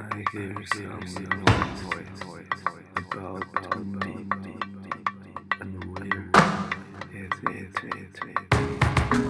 I hear some noise about me, and where is me,